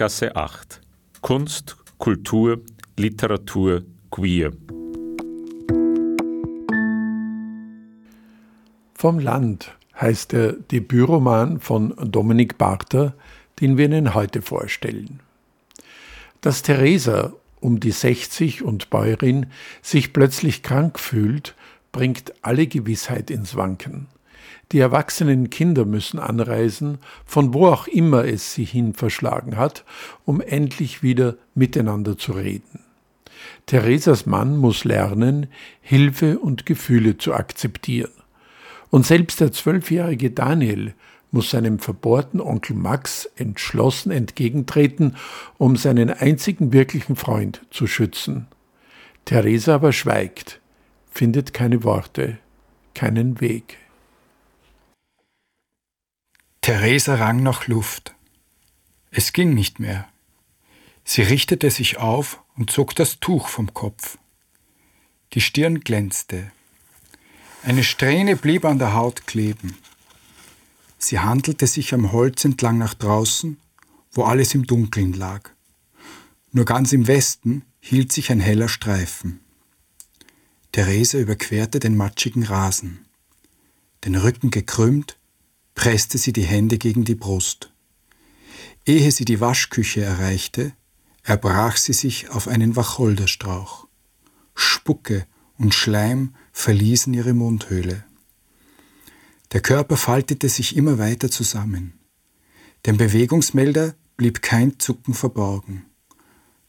Berggasse 8. Kunst, Kultur, Literatur, Queer. Vom Land heißt der Debütroman von Dominik Barter, den wir Ihnen heute vorstellen. Dass Theresa um die 60 und Bäuerin sich plötzlich krank fühlt, bringt alle Gewissheit ins Wanken. Die erwachsenen Kinder müssen anreisen, von wo auch immer es sie hin verschlagen hat, um endlich wieder miteinander zu reden. Theresas Mann muss lernen, Hilfe und Gefühle zu akzeptieren. Und selbst der zwölfjährige Daniel muss seinem verbohrten Onkel Max entschlossen entgegentreten, um seinen einzigen wirklichen Freund zu schützen. Theresa aber schweigt, findet keine Worte, keinen Weg. Theresa rang nach Luft. Es ging nicht mehr. Sie richtete sich auf und zog das Tuch vom Kopf. Die Stirn glänzte. Eine Strähne blieb an der Haut kleben. Sie handelte sich am Holz entlang nach draußen, wo alles im Dunkeln lag. Nur ganz im Westen hielt sich ein heller Streifen. Therese überquerte den matschigen Rasen. Den Rücken gekrümmt, presste sie die Hände gegen die Brust. Ehe sie die Waschküche erreichte, erbrach sie sich auf einen Wacholderstrauch. Spucke und Schleim verließen ihre Mundhöhle. Der Körper faltete sich immer weiter zusammen. Dem Bewegungsmelder blieb kein Zucken verborgen.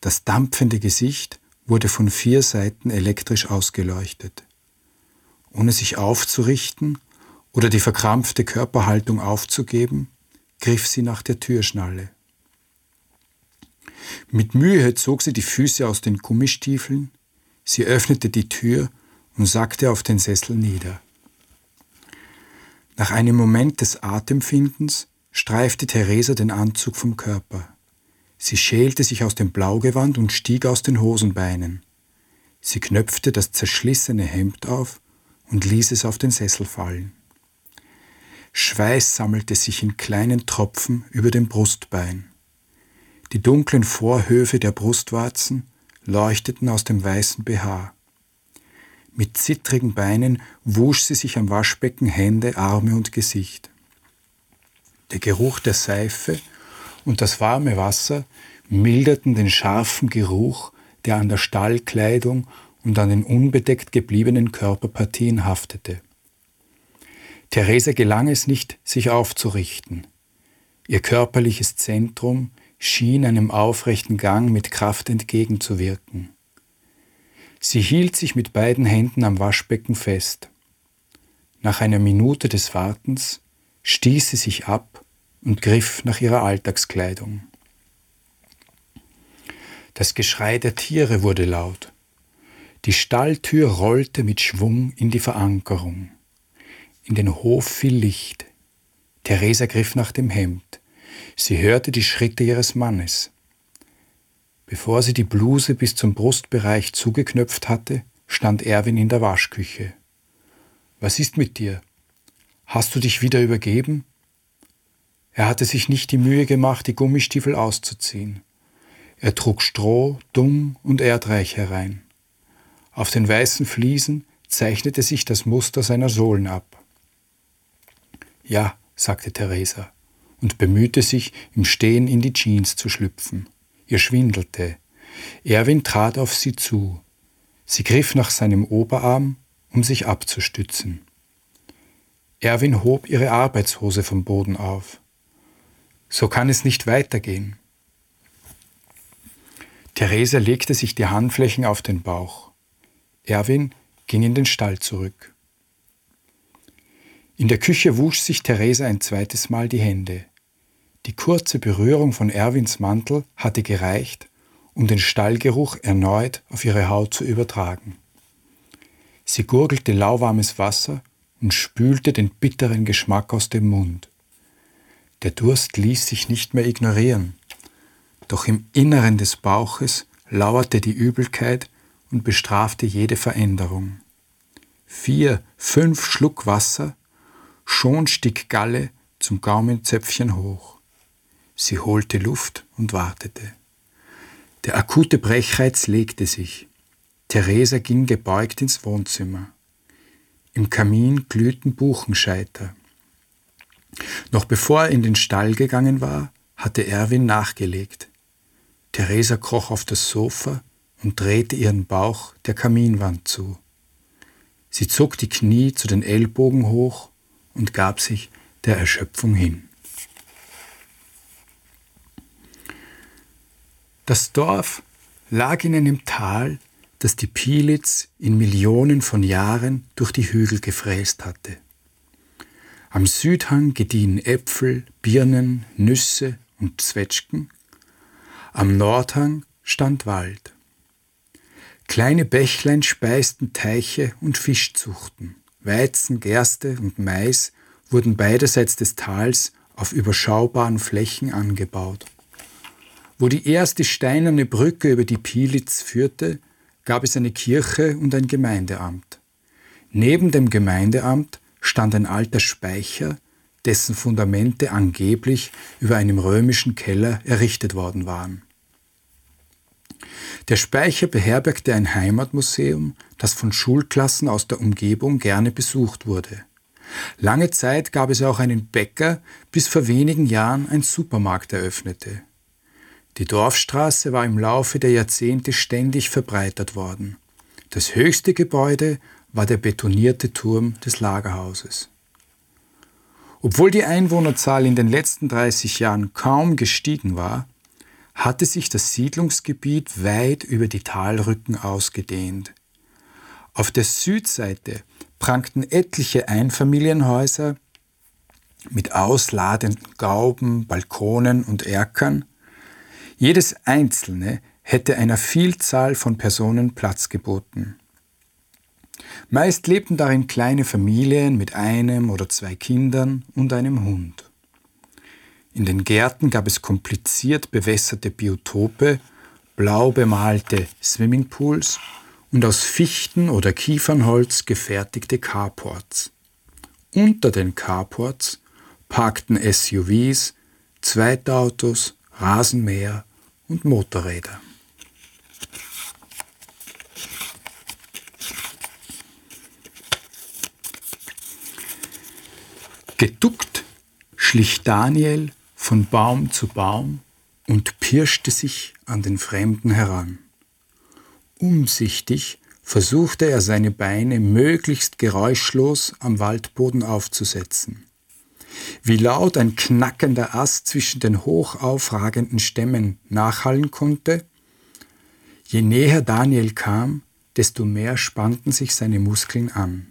Das dampfende Gesicht wurde von vier Seiten elektrisch ausgeleuchtet. Ohne sich aufzurichten oder die verkrampfte Körperhaltung aufzugeben, griff sie nach der Türschnalle. Mit Mühe zog sie die Füße aus den Gummistiefeln, sie öffnete die Tür und sackte auf den Sessel nieder. Nach einem Moment des Atemfindens streifte Theresa den Anzug vom Körper. Sie schälte sich aus dem Blaugewand und stieg aus den Hosenbeinen. Sie knöpfte das zerschlissene Hemd auf und ließ es auf den Sessel fallen. Schweiß sammelte sich in kleinen Tropfen über dem Brustbein. Die dunklen Vorhöfe der Brustwarzen leuchteten aus dem weißen BH. Mit zittrigen Beinen wusch sie sich am Waschbecken Hände, Arme und Gesicht. Der Geruch der Seife und das warme Wasser milderten den scharfen Geruch, der an der Stallkleidung und an den unbedeckt gebliebenen Körperpartien haftete. Therese gelang es nicht, sich aufzurichten. Ihr körperliches Zentrum schien einem aufrechten Gang mit Kraft entgegenzuwirken. Sie hielt sich mit beiden Händen am Waschbecken fest. Nach einer Minute des Wartens stieß sie sich ab und griff nach ihrer Alltagskleidung. Das Geschrei der Tiere wurde laut. Die Stalltür rollte mit Schwung in die Verankerung. In den Hof fiel Licht. Theresa griff nach dem Hemd. Sie hörte die Schritte ihres Mannes. Bevor sie die Bluse bis zum Brustbereich zugeknöpft hatte, stand Erwin in der Waschküche. Was ist mit dir? Hast du dich wieder übergeben? Er hatte sich nicht die Mühe gemacht, die Gummistiefel auszuziehen. Er trug Stroh, Dung und Erdreich herein. Auf den weißen Fliesen zeichnete sich das Muster seiner Sohlen ab. Ja, sagte Theresa und bemühte sich, im Stehen in die Jeans zu schlüpfen. Ihr schwindelte. Erwin trat auf sie zu. Sie griff nach seinem Oberarm, um sich abzustützen. Erwin hob ihre Arbeitshose vom Boden auf. So kann es nicht weitergehen. Theresa legte sich die Handflächen auf den Bauch. Erwin ging in den Stall zurück. In der Küche wusch sich Theresa ein zweites Mal die Hände. Die kurze Berührung von Erwins Mantel hatte gereicht, um den Stallgeruch erneut auf ihre Haut zu übertragen. Sie gurgelte lauwarmes Wasser und spülte den bitteren Geschmack aus dem Mund. Der Durst ließ sich nicht mehr ignorieren, doch im Inneren des Bauches lauerte die Übelkeit und bestrafte jede Veränderung. Vier, fünf Schluck Wasser Schon stieg Galle zum Gaumenzäpfchen hoch. Sie holte Luft und wartete. Der akute Brechreiz legte sich. Theresa ging gebeugt ins Wohnzimmer. Im Kamin glühten Buchenscheiter. Noch bevor er in den Stall gegangen war, hatte Erwin nachgelegt. Theresa kroch auf das Sofa und drehte ihren Bauch der Kaminwand zu. Sie zog die Knie zu den Ellbogen hoch und gab sich der Erschöpfung hin. Das Dorf lag in einem Tal, das die Pielitz in Millionen von Jahren durch die Hügel gefräst hatte. Am Südhang gediehen Äpfel, Birnen, Nüsse und Zwetschgen. Am Nordhang stand Wald. Kleine Bächlein speisten Teiche und Fischzuchten. Weizen, Gerste und Mais wurden beiderseits des Tals auf überschaubaren Flächen angebaut. Wo die erste steinerne Brücke über die Pielitz führte, gab es eine Kirche und ein Gemeindeamt. Neben dem Gemeindeamt stand ein alter Speicher, dessen Fundamente angeblich über einem römischen Keller errichtet worden waren. Der Speicher beherbergte ein Heimatmuseum, das von Schulklassen aus der Umgebung gerne besucht wurde. Lange Zeit gab es auch einen Bäcker, bis vor wenigen Jahren ein Supermarkt eröffnete. Die Dorfstraße war im Laufe der Jahrzehnte ständig verbreitert worden. Das höchste Gebäude war der betonierte Turm des Lagerhauses. Obwohl die Einwohnerzahl in den letzten 30 Jahren kaum gestiegen war, hatte sich das Siedlungsgebiet weit über die Talrücken ausgedehnt. Auf der Südseite prangten etliche Einfamilienhäuser mit ausladenden Gauben, Balkonen und Erkern, jedes einzelne hätte einer Vielzahl von Personen Platz geboten. Meist lebten darin kleine Familien mit einem oder zwei Kindern und einem Hund. In den Gärten gab es kompliziert bewässerte Biotope, blau bemalte Swimmingpools und aus Fichten oder Kiefernholz gefertigte Carports. Unter den Carports parkten SUVs, Zweitautos, Rasenmäher und Motorräder. Geduckt schlich Daniel von Baum zu Baum und pirschte sich an den Fremden heran. Umsichtig versuchte er seine Beine möglichst geräuschlos am Waldboden aufzusetzen. Wie laut ein knackender Ast zwischen den hoch aufragenden Stämmen nachhallen konnte, je näher Daniel kam, desto mehr spannten sich seine Muskeln an.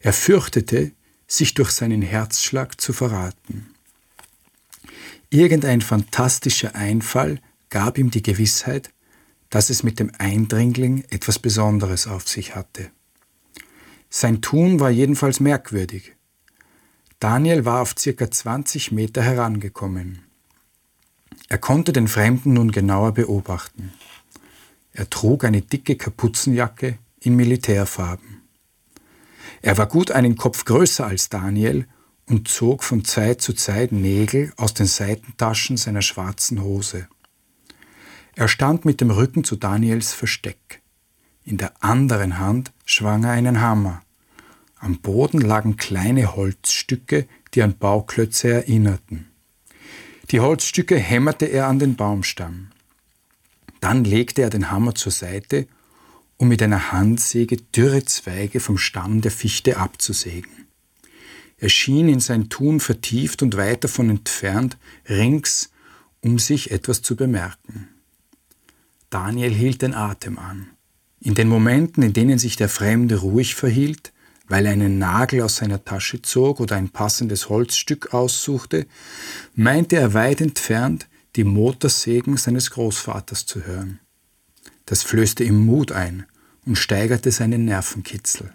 Er fürchtete, sich durch seinen Herzschlag zu verraten. Irgendein fantastischer Einfall gab ihm die Gewissheit, dass es mit dem Eindringling etwas Besonderes auf sich hatte. Sein Tun war jedenfalls merkwürdig. Daniel war auf circa 20 Meter herangekommen. Er konnte den Fremden nun genauer beobachten. Er trug eine dicke Kapuzenjacke in Militärfarben. Er war gut einen Kopf größer als Daniel und zog von Zeit zu Zeit Nägel aus den Seitentaschen seiner schwarzen Hose. Er stand mit dem Rücken zu Daniels Versteck. In der anderen Hand schwang er einen Hammer. Am Boden lagen kleine Holzstücke, die an Bauklötze erinnerten. Die Holzstücke hämmerte er an den Baumstamm. Dann legte er den Hammer zur Seite, um mit einer Handsäge dürre Zweige vom Stamm der Fichte abzusägen. Er schien in sein Tun vertieft und weit davon entfernt, rings, um sich etwas zu bemerken. Daniel hielt den Atem an. In den Momenten, in denen sich der Fremde ruhig verhielt, weil er einen Nagel aus seiner Tasche zog oder ein passendes Holzstück aussuchte, meinte er weit entfernt die Motorsägen seines Großvaters zu hören. Das flößte ihm Mut ein und steigerte seinen Nervenkitzel.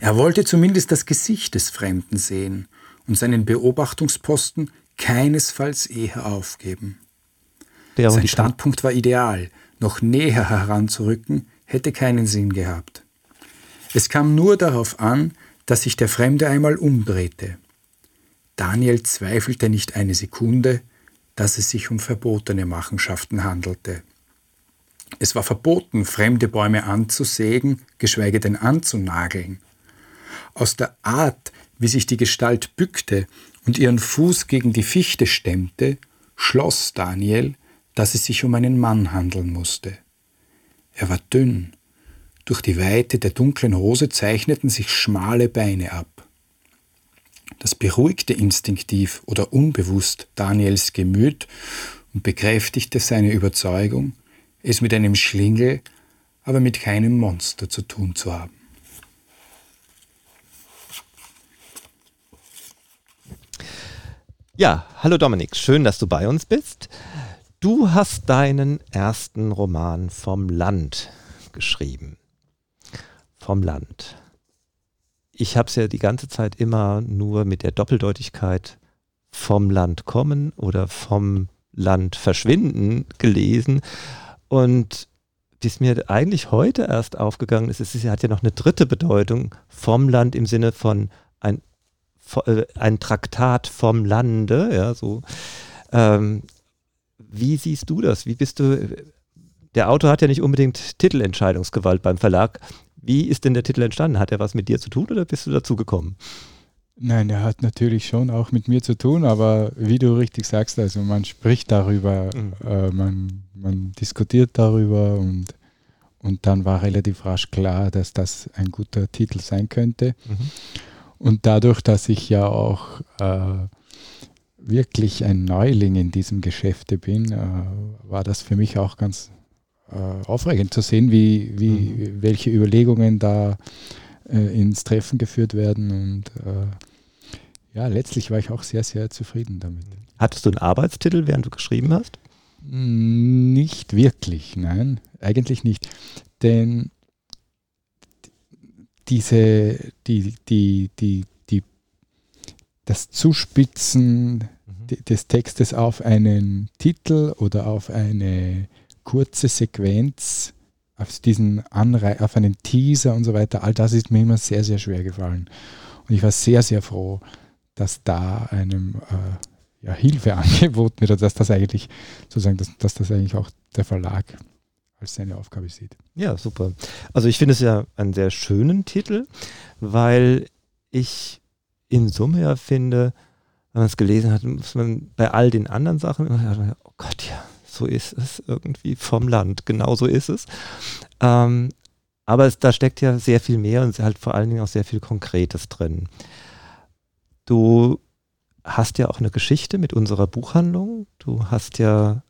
Er wollte zumindest das Gesicht des Fremden sehen und seinen Beobachtungsposten keinesfalls eher aufgeben. Sein Standpunkt war ideal, noch näher heranzurücken hätte keinen Sinn gehabt. Es kam nur darauf an, dass sich der Fremde einmal umdrehte. Daniel zweifelte nicht eine Sekunde, dass es sich um verbotene Machenschaften handelte. Es war verboten, fremde Bäume anzusägen, geschweige denn anzunageln. Aus der Art, wie sich die Gestalt bückte und ihren Fuß gegen die Fichte stemmte, schloss Daniel, dass es sich um einen Mann handeln musste. Er war dünn, durch die Weite der dunklen Hose zeichneten sich schmale Beine ab. Das beruhigte instinktiv oder unbewusst Daniels Gemüt und bekräftigte seine Überzeugung, es mit einem Schlingel, aber mit keinem Monster zu tun zu haben. Ja, hallo Dominik, schön, dass du bei uns bist. Du hast deinen ersten Roman vom Land geschrieben. Vom Land. Ich habe es ja die ganze Zeit immer nur mit der Doppeldeutigkeit vom Land kommen oder vom Land verschwinden gelesen. Und die ist mir eigentlich heute erst aufgegangen ist, es hat ja noch eine dritte Bedeutung vom Land im Sinne von ein äh, ein Traktat vom Lande, ja, so. Ähm, wie siehst du das? Wie bist du, der Autor hat ja nicht unbedingt Titelentscheidungsgewalt beim Verlag. Wie ist denn der Titel entstanden? Hat er was mit dir zu tun oder bist du dazu gekommen? Nein, er hat natürlich schon auch mit mir zu tun, aber wie du richtig sagst, also man spricht darüber, mhm. äh, man, man diskutiert darüber und, und dann war relativ rasch klar, dass das ein guter Titel sein könnte. Mhm. Und dadurch, dass ich ja auch äh, wirklich ein Neuling in diesem Geschäfte bin, äh, war das für mich auch ganz äh, aufregend zu sehen, wie, wie, mhm. welche Überlegungen da äh, ins Treffen geführt werden. Und äh, ja, letztlich war ich auch sehr, sehr zufrieden damit. Hattest du einen Arbeitstitel, während du geschrieben hast? Nicht wirklich, nein, eigentlich nicht. Denn diese, die, die, die, die, das Zuspitzen mhm. des Textes auf einen Titel oder auf eine kurze Sequenz, auf diesen Anrei auf einen Teaser und so weiter, all das ist mir immer sehr, sehr schwer gefallen. Und ich war sehr, sehr froh, dass da einem äh, ja, Hilfe angeboten wird, dass das eigentlich sozusagen, dass, dass das eigentlich auch der Verlag als seine Aufgabe sieht. Ja, super. Also ich finde es ja einen sehr schönen Titel, weil ich in Summe ja finde, wenn man es gelesen hat, muss man bei all den anderen Sachen immer sagen, oh Gott, ja, so ist es irgendwie vom Land, genau so ist es. Ähm, aber es, da steckt ja sehr viel mehr und halt vor allen Dingen auch sehr viel Konkretes drin. Du hast ja auch eine Geschichte mit unserer Buchhandlung. Du hast ja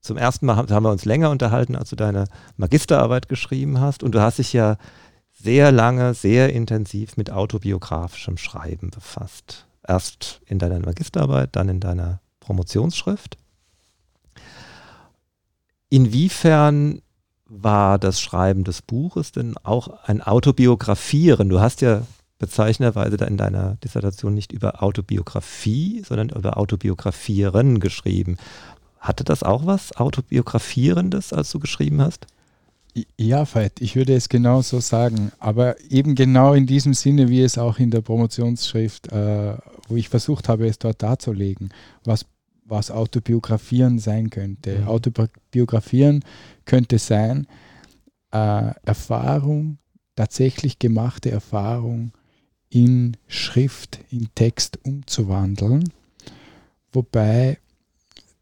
zum ersten Mal haben wir uns länger unterhalten, als du deine Magisterarbeit geschrieben hast. Und du hast dich ja sehr lange, sehr intensiv mit autobiografischem Schreiben befasst. Erst in deiner Magisterarbeit, dann in deiner Promotionsschrift. Inwiefern war das Schreiben des Buches denn auch ein Autobiografieren? Du hast ja bezeichnenderweise in deiner Dissertation nicht über Autobiografie, sondern über Autobiografieren geschrieben. Hatte das auch was Autobiografierendes, als du geschrieben hast? Ja, Veit, ich würde es genau so sagen. Aber eben genau in diesem Sinne, wie es auch in der Promotionsschrift, äh, wo ich versucht habe, es dort darzulegen, was, was Autobiografieren sein könnte. Mhm. Autobiografieren könnte sein, äh, Erfahrung, tatsächlich gemachte Erfahrung in Schrift, in Text umzuwandeln. Wobei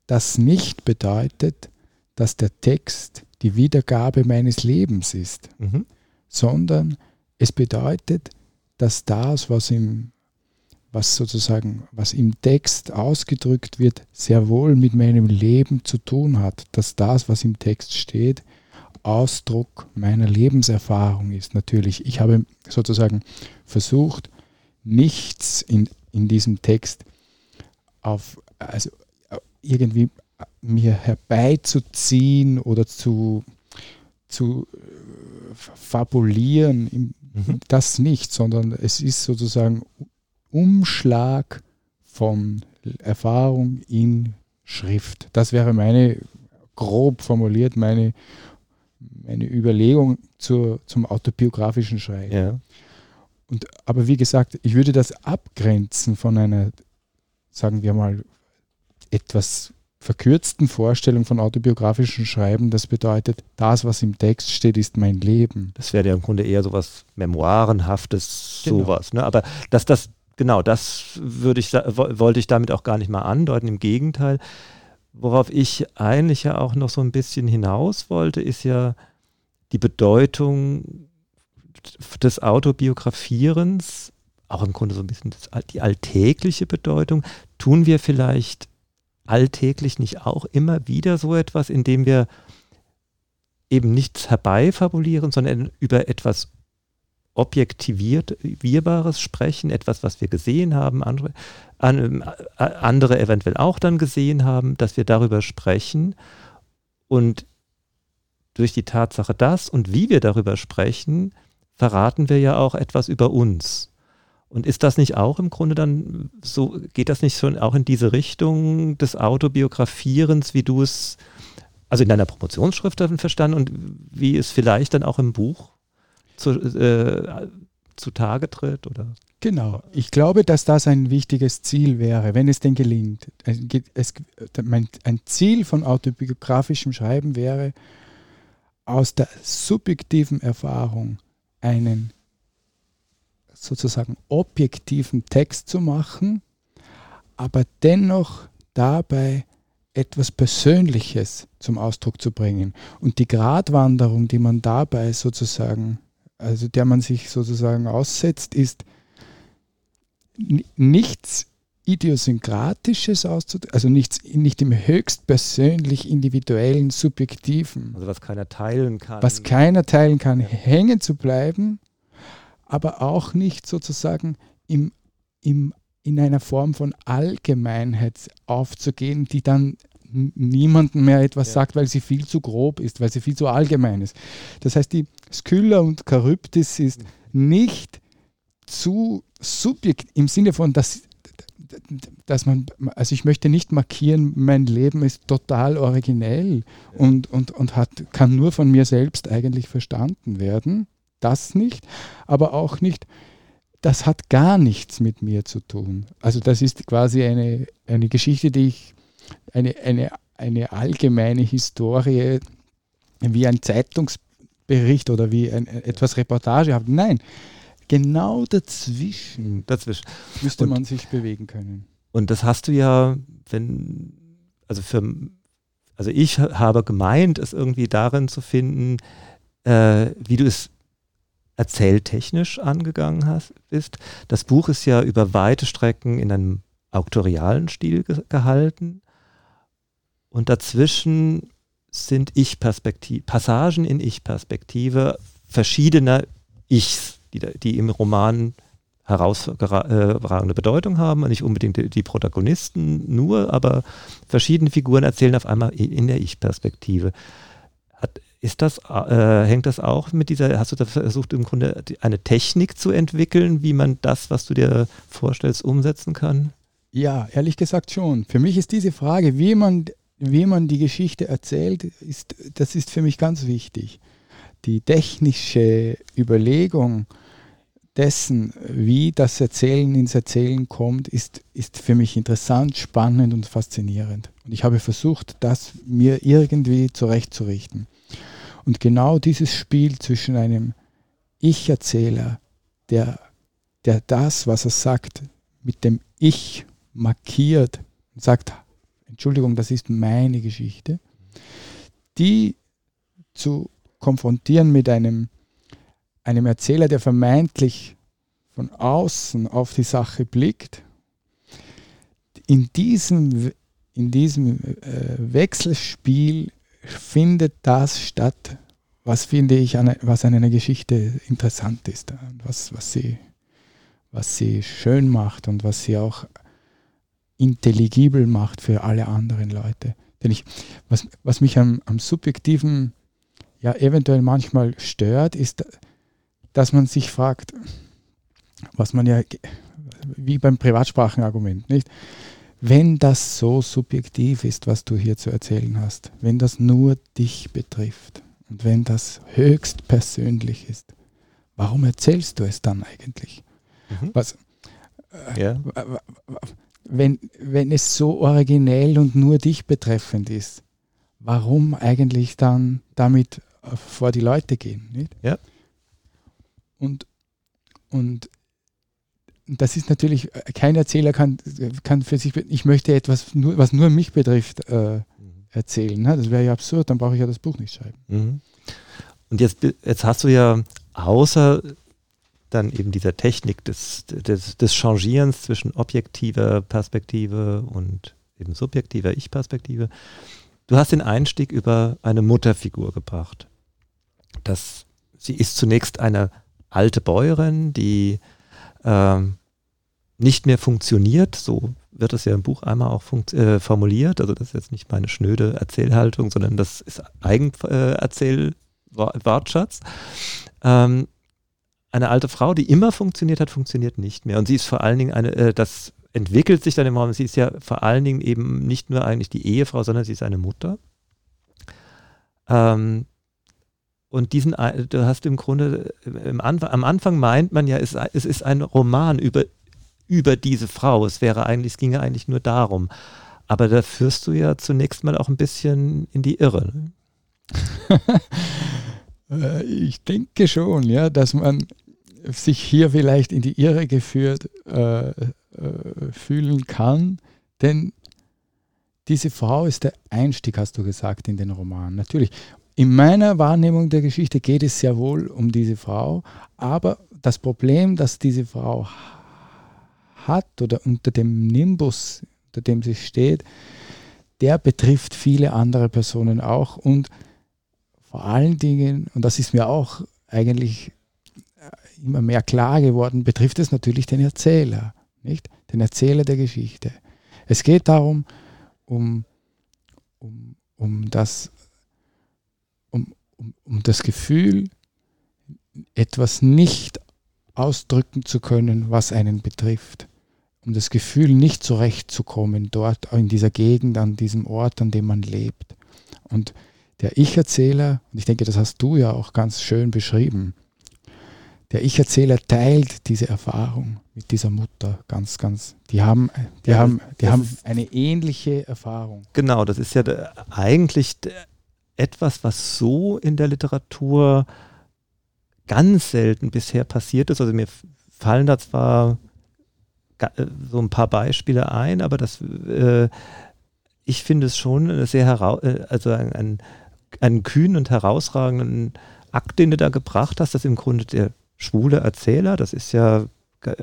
das nicht bedeutet, dass der Text die Wiedergabe meines Lebens ist, mhm. sondern es bedeutet, dass das, was im, was sozusagen, was im Text ausgedrückt wird, sehr wohl mit meinem Leben zu tun hat, dass das, was im Text steht, Ausdruck meiner Lebenserfahrung ist. Natürlich, ich habe sozusagen versucht, nichts in, in diesem Text auf, also irgendwie mir herbeizuziehen oder zu, zu äh, fabulieren, mhm. das nicht, sondern es ist sozusagen Umschlag von Erfahrung in Schrift. Das wäre meine, grob formuliert, meine, meine Überlegung zur, zum autobiografischen Schreiben. Ja. Und, aber wie gesagt, ich würde das abgrenzen von einer sagen wir mal, etwas verkürzten Vorstellung von autobiografischem Schreiben, das bedeutet, das, was im Text steht, ist mein Leben. Das wäre ja im Grunde eher sowas Memoirenhaftes, genau. sowas. Ne? Aber dass das, genau, das würde ich, wollte ich damit auch gar nicht mal andeuten. Im Gegenteil, worauf ich eigentlich ja auch noch so ein bisschen hinaus wollte, ist ja die Bedeutung des Autobiografierens, auch im Grunde so ein bisschen das, die alltägliche Bedeutung. Tun wir vielleicht alltäglich nicht auch immer wieder so etwas, indem wir eben nichts herbeifabulieren, sondern über etwas objektivierbares sprechen, etwas, was wir gesehen haben, andere, äh, andere eventuell auch dann gesehen haben, dass wir darüber sprechen und durch die Tatsache das und wie wir darüber sprechen, verraten wir ja auch etwas über uns. Und ist das nicht auch im Grunde dann so, geht das nicht schon auch in diese Richtung des Autobiografierens, wie du es also in deiner Promotionsschrift verstanden und wie es vielleicht dann auch im Buch zu, äh, zutage tritt? Oder? Genau. Ich glaube, dass das ein wichtiges Ziel wäre, wenn es denn gelingt. Es, ein Ziel von autobiografischem Schreiben wäre, aus der subjektiven Erfahrung einen sozusagen objektiven Text zu machen, aber dennoch dabei etwas Persönliches zum Ausdruck zu bringen. Und die Gratwanderung, die man dabei sozusagen, also der man sich sozusagen aussetzt, ist nichts Idiosynkratisches auszudrücken, also nichts, nicht im höchst persönlich individuellen, subjektiven. Also was keiner teilen kann. Was keiner teilen kann, hängen zu bleiben, aber auch nicht sozusagen im, im, in einer Form von Allgemeinheit aufzugehen, die dann niemandem mehr etwas ja. sagt, weil sie viel zu grob ist, weil sie viel zu allgemein ist. Das heißt, die Skylla und Charybdis ist mhm. nicht zu subjekt im Sinne von, dass, dass man, also ich möchte nicht markieren, mein Leben ist total originell ja. und, und, und hat, kann nur von mir selbst eigentlich verstanden werden, das nicht, aber auch nicht, das hat gar nichts mit mir zu tun. Also das ist quasi eine, eine Geschichte, die ich, eine, eine, eine allgemeine Historie, wie ein Zeitungsbericht oder wie ein, etwas Reportage habe. Nein, genau dazwischen, dazwischen. müsste und, man sich bewegen können. Und das hast du ja, wenn, also für, also ich habe gemeint, es irgendwie darin zu finden, äh, wie du es erzähltechnisch angegangen hast, bist. Das Buch ist ja über weite Strecken in einem auktorialen Stil ge gehalten. Und dazwischen sind Ich-Perspektive, Passagen in Ich-Perspektive verschiedener Ichs, die, die im Roman herausragende Bedeutung haben. Nicht unbedingt die, die Protagonisten nur, aber verschiedene Figuren erzählen auf einmal in der Ich-Perspektive. Ist das, äh, hängt das auch mit dieser, hast du da versucht im Grunde eine Technik zu entwickeln, wie man das, was du dir vorstellst, umsetzen kann? Ja, ehrlich gesagt schon. Für mich ist diese Frage, wie man, wie man die Geschichte erzählt, ist, das ist für mich ganz wichtig. Die technische Überlegung dessen, wie das Erzählen ins Erzählen kommt, ist, ist für mich interessant, spannend und faszinierend. Und ich habe versucht, das mir irgendwie zurechtzurichten. Und genau dieses Spiel zwischen einem Ich-Erzähler, der, der das, was er sagt, mit dem Ich markiert und sagt, Entschuldigung, das ist meine Geschichte, die zu konfrontieren mit einem, einem Erzähler, der vermeintlich von außen auf die Sache blickt, in diesem, in diesem äh, Wechselspiel findet das statt, was finde ich, an, was an einer Geschichte interessant ist, was, was, sie, was sie schön macht und was sie auch intelligibel macht für alle anderen Leute. Denn ich, was, was mich am, am subjektiven ja eventuell manchmal stört, ist, dass man sich fragt, was man ja wie beim Privatsprachenargument, nicht? wenn das so subjektiv ist, was du hier zu erzählen hast, wenn das nur dich betrifft und wenn das höchst persönlich ist, warum erzählst du es dann eigentlich? Mhm. Was, äh, ja. Wenn, wenn es so originell und nur dich betreffend ist, warum eigentlich dann damit äh, vor die Leute gehen? Nicht? Ja. Und, und das ist natürlich, äh, kein Erzähler kann, kann für sich, ich möchte etwas, nur, was nur mich betrifft, äh, mhm. erzählen. Ne? Das wäre ja absurd, dann brauche ich ja das Buch nicht schreiben. Mhm. Und jetzt, jetzt hast du ja außer dann eben dieser Technik des, des, des Changierens zwischen objektiver Perspektive und eben subjektiver Ich-Perspektive, du hast den Einstieg über eine Mutterfigur gebracht. Das, sie ist zunächst eine alte Bäuerin, die ähm, nicht mehr funktioniert, so wird es ja im Buch einmal auch äh, formuliert. Also das ist jetzt nicht meine schnöde Erzählhaltung, sondern das ist Eigenerzählwortschatz. Äh, ähm, eine alte Frau, die immer funktioniert hat, funktioniert nicht mehr. Und sie ist vor allen Dingen eine, äh, das entwickelt sich dann im Raum, sie ist ja vor allen Dingen eben nicht nur eigentlich die Ehefrau, sondern sie ist eine Mutter. Ähm, und diesen, du hast im Grunde, äh, im Anfang, am Anfang meint man ja, es, es ist ein Roman über, über diese Frau. Es wäre eigentlich, es ginge eigentlich nur darum. Aber da führst du ja zunächst mal auch ein bisschen in die Irre. Ne? Äh, ich denke schon, ja, dass man sich hier vielleicht in die Irre geführt äh, äh, fühlen kann, denn diese Frau ist der Einstieg, hast du gesagt, in den Roman. Natürlich. In meiner Wahrnehmung der Geschichte geht es sehr wohl um diese Frau, aber das Problem, das diese Frau hat oder unter dem Nimbus, unter dem sie steht, der betrifft viele andere Personen auch und vor allen Dingen, und das ist mir auch eigentlich immer mehr klar geworden, betrifft es natürlich den Erzähler, nicht? Den Erzähler der Geschichte. Es geht darum, um, um, um das um, um das Gefühl, etwas nicht ausdrücken zu können, was einen betrifft. Um das Gefühl, nicht zurechtzukommen dort in dieser Gegend, an diesem Ort, an dem man lebt. Und der Ich-Erzähler, und ich denke, das hast du ja auch ganz schön beschrieben, der Ich-Erzähler teilt diese Erfahrung mit dieser Mutter ganz, ganz. Die haben, die ja, haben, die haben eine ähnliche Erfahrung. Genau, das ist ja eigentlich etwas, was so in der Literatur ganz selten bisher passiert ist. Also mir fallen da zwar äh, so ein paar Beispiele ein, aber das, äh, ich finde es schon sehr heraus, äh, also ein, einen kühnen und herausragenden Akt, den du da gebracht hast, dass im Grunde der schwule Erzähler, das ist ja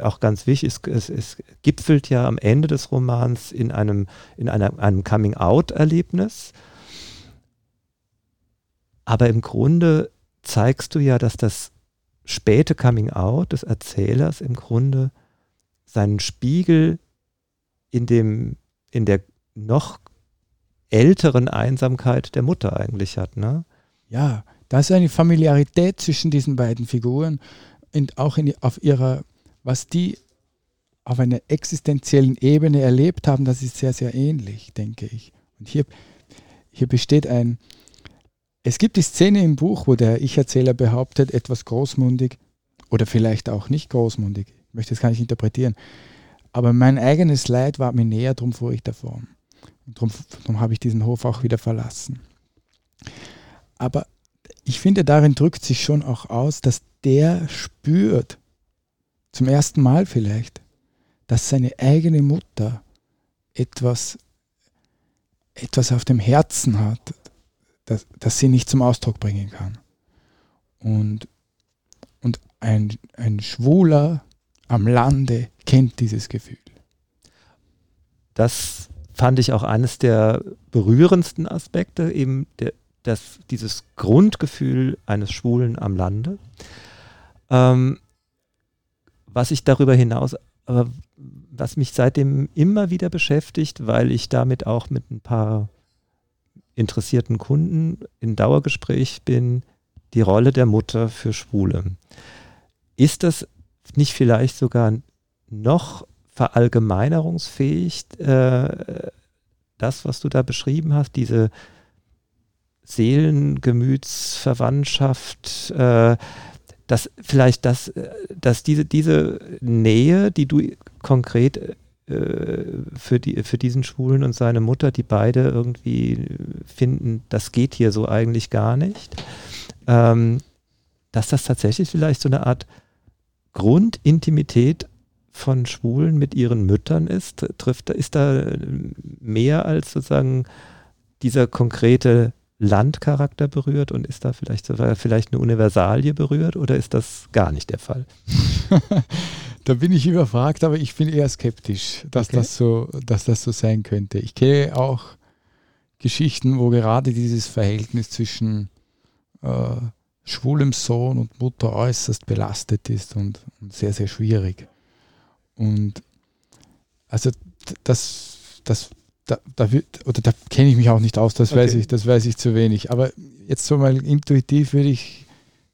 auch ganz wichtig, es, es, es gipfelt ja am Ende des Romans in einem, in einer, einem Coming-out-Erlebnis. Aber im Grunde zeigst du ja, dass das späte Coming Out des Erzählers im Grunde seinen Spiegel in dem, in der noch älteren Einsamkeit der Mutter eigentlich hat, ne? Ja, da ist eine Familiarität zwischen diesen beiden Figuren und auch in, auf ihrer, was die auf einer existenziellen Ebene erlebt haben, das ist sehr, sehr ähnlich, denke ich. Und hier, hier besteht ein, es gibt die Szene im Buch, wo der Ich-Erzähler behauptet, etwas großmundig oder vielleicht auch nicht großmundig. Ich möchte das gar nicht interpretieren. Aber mein eigenes Leid war mir näher, darum fuhr ich davon. Und darum, darum habe ich diesen Hof auch wieder verlassen. Aber ich finde, darin drückt sich schon auch aus, dass der spürt, zum ersten Mal vielleicht, dass seine eigene Mutter etwas, etwas auf dem Herzen hat, das, das sie nicht zum Ausdruck bringen kann. Und, und ein, ein Schwuler am Lande kennt dieses Gefühl. Das fand ich auch eines der berührendsten Aspekte, eben der, das, dieses Grundgefühl eines Schwulen am Lande. Ähm, was ich darüber hinaus, aber was mich seitdem immer wieder beschäftigt, weil ich damit auch mit ein paar interessierten Kunden in Dauergespräch bin, die Rolle der Mutter für Schwule. Ist das nicht vielleicht sogar noch verallgemeinerungsfähig, äh, das, was du da beschrieben hast, diese Seelengemütsverwandtschaft, äh, dass vielleicht das, dass diese, diese Nähe, die du konkret äh, für, die, für diesen Schwulen und seine Mutter, die beide irgendwie finden, das geht hier so eigentlich gar nicht, ähm, dass das tatsächlich vielleicht so eine Art Grundintimität von Schwulen mit ihren Müttern ist? Trifft, ist da mehr als sozusagen dieser konkrete Landcharakter berührt und ist da vielleicht sogar vielleicht eine Universalie berührt oder ist das gar nicht der Fall? da bin ich überfragt, aber ich bin eher skeptisch, dass, okay. das, so, dass das so sein könnte. Ich kenne auch Geschichten, wo gerade dieses Verhältnis zwischen äh, schwulem Sohn und Mutter äußerst belastet ist und, und sehr, sehr schwierig. Und also das, das, da, da wird, oder da kenne ich mich auch nicht aus, das okay. weiß ich, das weiß ich zu wenig. Aber jetzt so mal intuitiv würde ich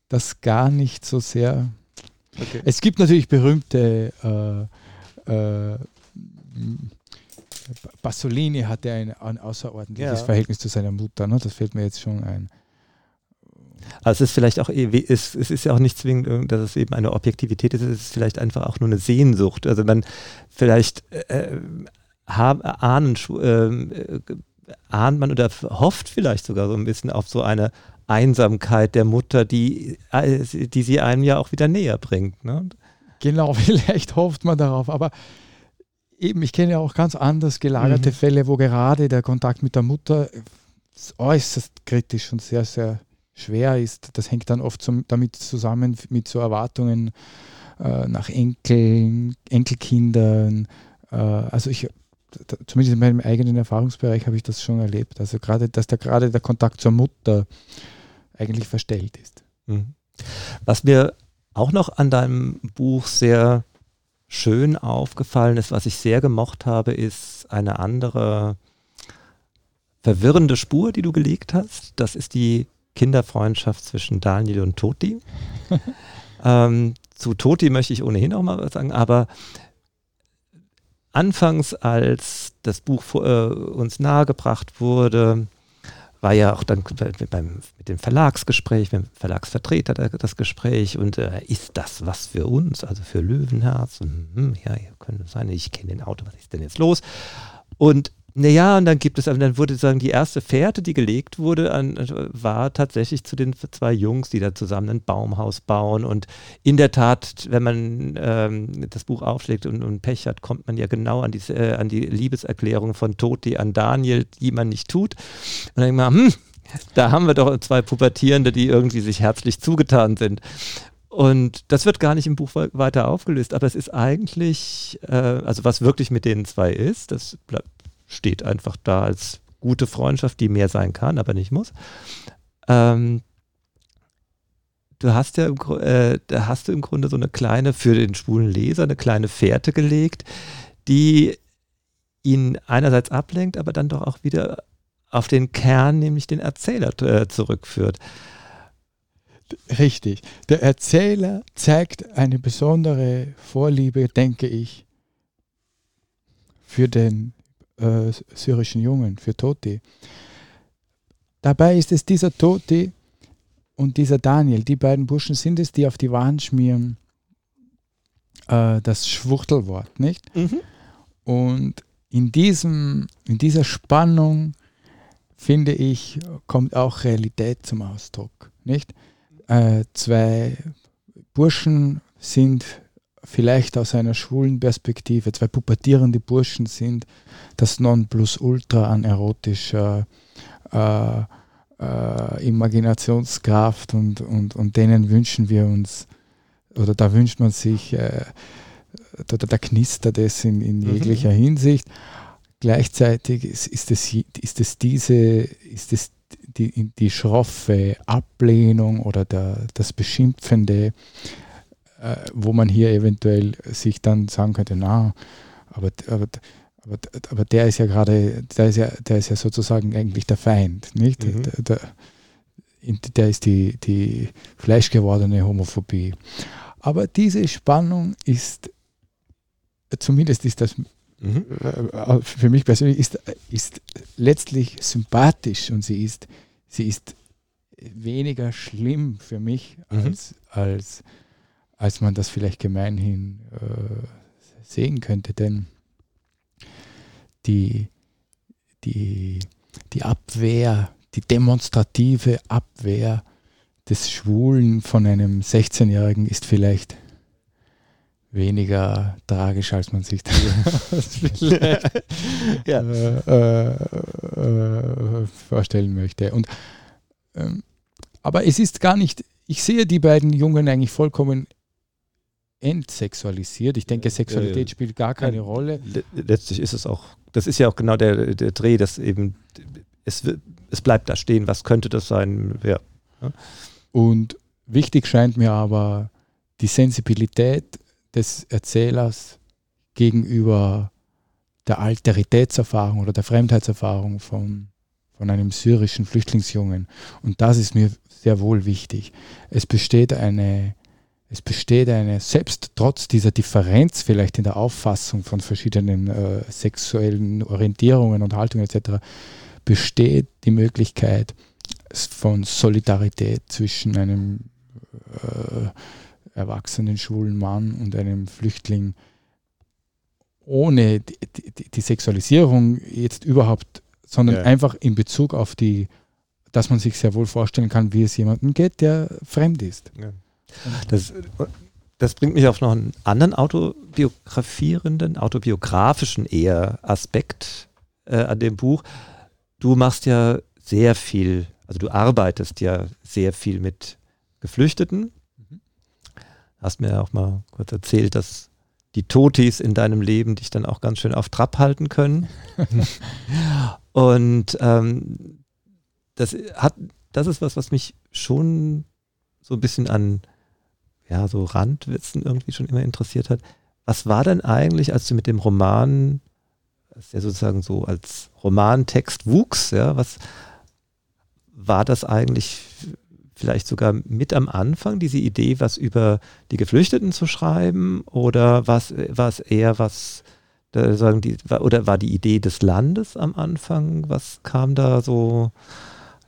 das gar nicht so sehr. Okay. Es gibt natürlich berühmte äh, äh, Pasolini hatte ein, ein außerordentliches ja. Verhältnis zu seiner Mutter, ne? das fällt mir jetzt schon ein. Also es ist vielleicht auch, es, es ist ja auch nicht zwingend, dass es eben eine Objektivität ist, es ist vielleicht einfach auch nur eine Sehnsucht. Also man vielleicht äh, ahnen, äh, ahnt man oder hofft vielleicht sogar so ein bisschen auf so eine Einsamkeit der Mutter, die, äh, die sie einem ja auch wieder näher bringt. Ne? Genau, vielleicht hofft man darauf, aber eben, ich kenne ja auch ganz anders gelagerte mhm. Fälle, wo gerade der Kontakt mit der Mutter äußerst kritisch und sehr, sehr schwer ist. Das hängt dann oft zum, damit zusammen mit so Erwartungen äh, nach Enkeln, Enkelkindern. Äh, also ich, zumindest in meinem eigenen Erfahrungsbereich habe ich das schon erlebt. Also gerade, dass da gerade der Kontakt zur Mutter eigentlich verstellt ist. Mhm. Was mir auch noch an deinem Buch sehr schön aufgefallen ist, was ich sehr gemocht habe, ist eine andere verwirrende Spur, die du gelegt hast. Das ist die Kinderfreundschaft zwischen Daniel und Toti. ähm, zu Toti möchte ich ohnehin auch mal was sagen, aber anfangs, als das Buch äh, uns nahegebracht wurde, war ja auch dann beim, mit dem Verlagsgespräch, mit dem Verlagsvertreter das Gespräch und äh, ist das was für uns, also für Löwenherz? Hm, ja, ja, könnte sein, ich kenne den Auto, was ist denn jetzt los? Und naja, und dann gibt es, dann wurde sagen, die erste Fährte, die gelegt wurde, an, war tatsächlich zu den zwei Jungs, die da zusammen ein Baumhaus bauen. Und in der Tat, wenn man ähm, das Buch aufschlägt und, und, Pech hat, kommt man ja genau an die, äh, an die Liebeserklärung von Toti an Daniel, die man nicht tut. Und dann denkt man, hm, da haben wir doch zwei Pubertierende, die irgendwie sich herzlich zugetan sind. Und das wird gar nicht im Buch weiter aufgelöst, aber es ist eigentlich, äh, also was wirklich mit den zwei ist, das bleibt steht einfach da als gute Freundschaft, die mehr sein kann, aber nicht muss. Ähm, du hast ja im, äh, da hast du im Grunde so eine kleine, für den schwulen Leser, eine kleine Fährte gelegt, die ihn einerseits ablenkt, aber dann doch auch wieder auf den Kern, nämlich den Erzähler äh, zurückführt. Richtig. Der Erzähler zeigt eine besondere Vorliebe, denke ich, für den äh, syrischen Jungen, für Toti. Dabei ist es dieser Toti und dieser Daniel, die beiden Burschen sind es, die auf die Wand schmieren äh, das Schwuchtelwort, nicht? Mhm. Und in, diesem, in dieser Spannung, finde ich, kommt auch Realität zum Ausdruck, nicht? Äh, zwei Burschen sind vielleicht aus einer schwulen Perspektive, zwei pubertierende Burschen sind das Nonplusultra an erotischer äh, äh, Imaginationskraft und, und, und denen wünschen wir uns, oder da wünscht man sich, äh, da, da knistert es in, in mhm. jeglicher mhm. Hinsicht. Gleichzeitig ist, ist, es, ist es diese, ist es die, die schroffe Ablehnung oder der, das Beschimpfende, wo man hier eventuell sich dann sagen könnte, na, aber, aber aber, aber der ist ja gerade, der ist ja, der ist ja sozusagen eigentlich der Feind, nicht? Mhm. Der, der, der, ist die, die fleischgewordene Homophobie. Aber diese Spannung ist, zumindest ist das mhm. Äh, für mich persönlich, ist, ist letztlich sympathisch und sie ist, sie ist weniger schlimm für mich, mhm. als, als, als man das vielleicht gemeinhin äh, sehen könnte. Denn die, die, die Abwehr, die demonstrative Abwehr des Schwulen von einem 16-Jährigen ist vielleicht weniger tragisch, als man sich das ja. äh, äh, vorstellen möchte. Und, ähm, aber es ist gar nicht, ich sehe die beiden Jungen eigentlich vollkommen entsexualisiert. Ich denke, Sexualität spielt gar keine Rolle. Letztlich ist es auch, das ist ja auch genau der, der Dreh, dass eben es, es bleibt da stehen, was könnte das sein? Ja. Und wichtig scheint mir aber die Sensibilität des Erzählers gegenüber der Alteritätserfahrung oder der Fremdheitserfahrung von, von einem syrischen Flüchtlingsjungen. Und das ist mir sehr wohl wichtig. Es besteht eine, es besteht eine, selbst trotz dieser Differenz vielleicht in der Auffassung von verschiedenen äh, sexuellen Orientierungen und Haltungen etc., besteht die Möglichkeit von Solidarität zwischen einem äh, erwachsenen schwulen Mann und einem Flüchtling ohne die, die, die Sexualisierung jetzt überhaupt, sondern ja. einfach in Bezug auf die, dass man sich sehr wohl vorstellen kann, wie es jemandem geht, der fremd ist. Ja. Das, das bringt mich auf noch einen anderen autobiografierenden, autobiografischen eher Aspekt äh, an dem Buch. Du machst ja sehr viel, also du arbeitest ja sehr viel mit Geflüchteten hast mir auch mal kurz erzählt, dass die Totis in deinem Leben dich dann auch ganz schön auf Trab halten können. und ähm, das hat, das ist was, was mich schon so ein bisschen an ja, so Randwitzen irgendwie schon immer interessiert hat. Was war denn eigentlich, als du mit dem Roman, der sozusagen so als Romantext wuchs, ja, was war das eigentlich vielleicht sogar mit am Anfang diese Idee, was über die Geflüchteten zu schreiben? Oder war es eher was, sagen die, oder war die Idee des Landes am Anfang? Was kam da so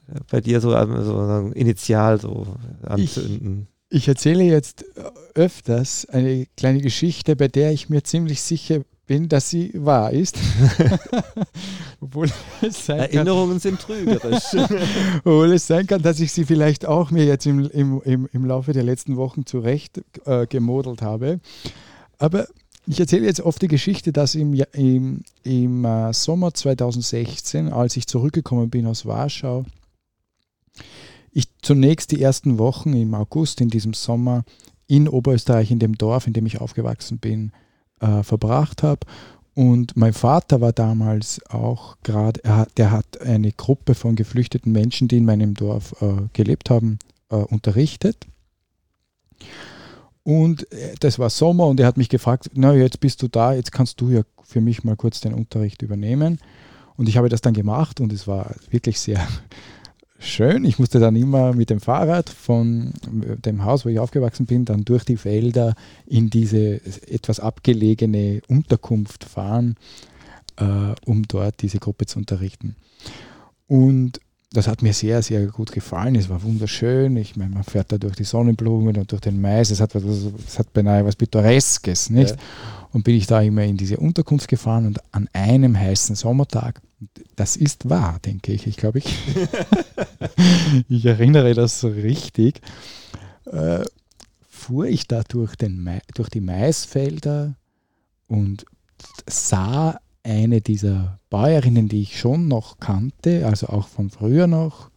äh, bei dir so, ähm, so initial so anzünden? Ich, ich erzähle jetzt öfters eine kleine Geschichte, bei der ich mir ziemlich sicher bin, dass sie wahr ist. Obwohl es sein Erinnerungen kann, sind trügerisch. Obwohl es sein kann, dass ich sie vielleicht auch mir jetzt im, im, im, im Laufe der letzten Wochen zurecht äh, gemodelt habe. Aber ich erzähle jetzt oft die Geschichte, dass im, im, im äh, Sommer 2016, als ich zurückgekommen bin aus Warschau, ich zunächst die ersten Wochen im August in diesem Sommer in Oberösterreich, in dem Dorf, in dem ich aufgewachsen bin, äh, verbracht habe. Und mein Vater war damals auch gerade, der hat eine Gruppe von geflüchteten Menschen, die in meinem Dorf äh, gelebt haben, äh, unterrichtet. Und äh, das war Sommer und er hat mich gefragt, na jetzt bist du da, jetzt kannst du ja für mich mal kurz den Unterricht übernehmen. Und ich habe das dann gemacht und es war wirklich sehr, schön. Ich musste dann immer mit dem Fahrrad von dem Haus, wo ich aufgewachsen bin, dann durch die Felder in diese etwas abgelegene Unterkunft fahren, äh, um dort diese Gruppe zu unterrichten. Und das hat mir sehr, sehr gut gefallen. Es war wunderschön. Ich meine, man fährt da durch die Sonnenblumen und durch den Mais. Es hat, es hat beinahe was Pittoreskes, nicht? Ja. Und bin ich da immer in diese Unterkunft gefahren und an einem heißen Sommertag das ist wahr, denke ich. Ich glaube, ich, ich erinnere das so richtig. Äh, fuhr ich da durch, den durch die Maisfelder und sah eine dieser Bäuerinnen, die ich schon noch kannte, also auch von früher noch,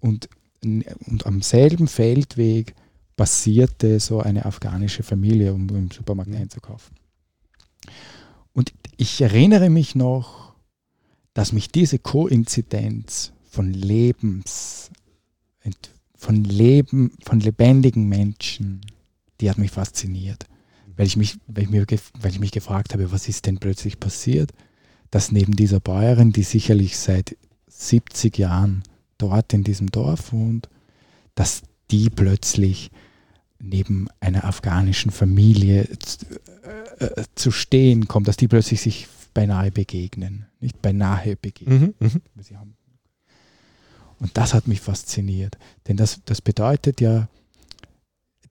und, und am selben Feldweg passierte so eine afghanische Familie, um im Supermarkt mhm. einzukaufen. Und ich erinnere mich noch, dass mich diese Koinzidenz von Lebens, von Leben, von lebendigen Menschen, die hat mich fasziniert. Weil ich mich, weil ich, mir, weil ich mich gefragt habe, was ist denn plötzlich passiert, dass neben dieser Bäuerin, die sicherlich seit 70 Jahren dort in diesem Dorf wohnt, dass die plötzlich neben einer afghanischen Familie äh, äh, zu stehen kommt, dass die plötzlich sich beinahe begegnen, nicht beinahe begegnen. Mhm, mh. Und das hat mich fasziniert, denn das, das bedeutet ja,